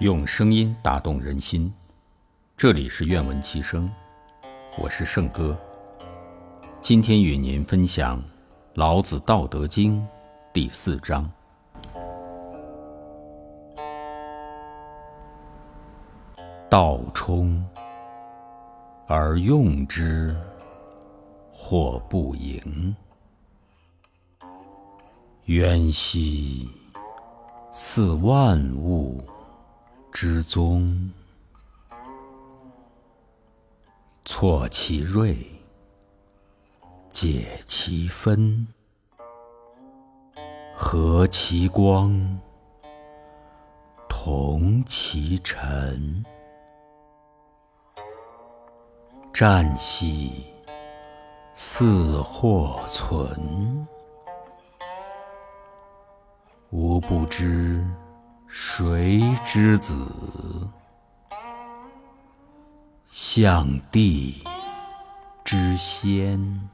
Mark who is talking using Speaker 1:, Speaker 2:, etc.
Speaker 1: 用声音打动人心，这里是愿闻其声，我是圣哥。今天与您分享《老子·道德经》第四章：道冲而用之，或不盈；渊兮，似万物。之宗，错其锐，解其分，和其光，同其尘。战兮，似或存，吾不知。谁之子？象帝之先。